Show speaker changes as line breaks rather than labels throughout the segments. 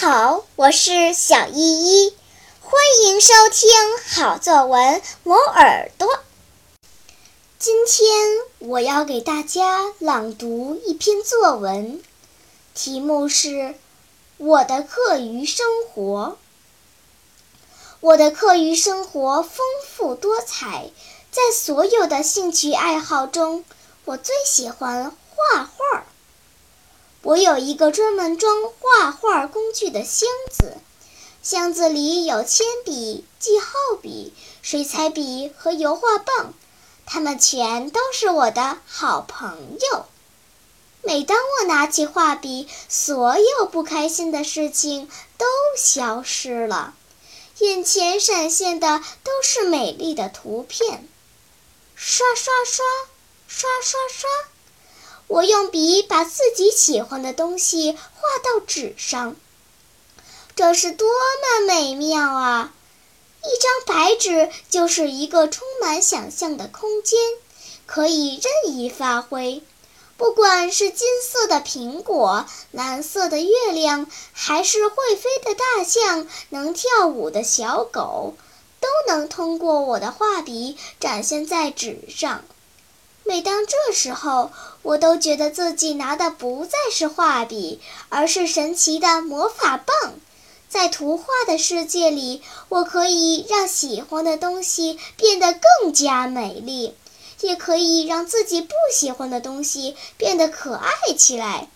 好，我是小依依，欢迎收听好作文磨耳朵。今天我要给大家朗读一篇作文，题目是《我的课余生活》。我的课余生活丰富多彩，在所有的兴趣爱好中，我最喜欢。我有一个专门装画画工具的箱子，箱子里有铅笔、记号笔、水彩笔和油画棒，它们全都是我的好朋友。每当我拿起画笔，所有不开心的事情都消失了，眼前闪现的都是美丽的图片。刷刷刷，刷刷刷。我用笔把自己喜欢的东西画到纸上，这是多么美妙啊！一张白纸就是一个充满想象的空间，可以任意发挥。不管是金色的苹果、蓝色的月亮，还是会飞的大象、能跳舞的小狗，都能通过我的画笔展现在纸上。每当这时候，我都觉得自己拿的不再是画笔，而是神奇的魔法棒。在图画的世界里，我可以让喜欢的东西变得更加美丽，也可以让自己不喜欢的东西变得可爱起来。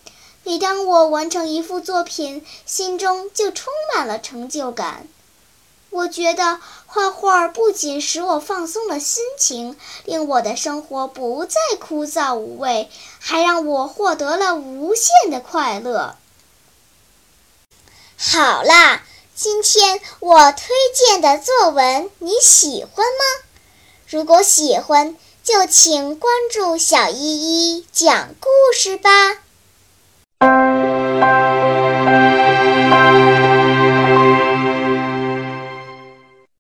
每当我完成一幅作品，心中就充满了成就感。我觉得画画不仅使我放松了心情，令我的生活不再枯燥无味，还让我获得了无限的快乐。好啦，今天我推荐的作文你喜欢吗？如果喜欢，就请关注小依依讲故事吧。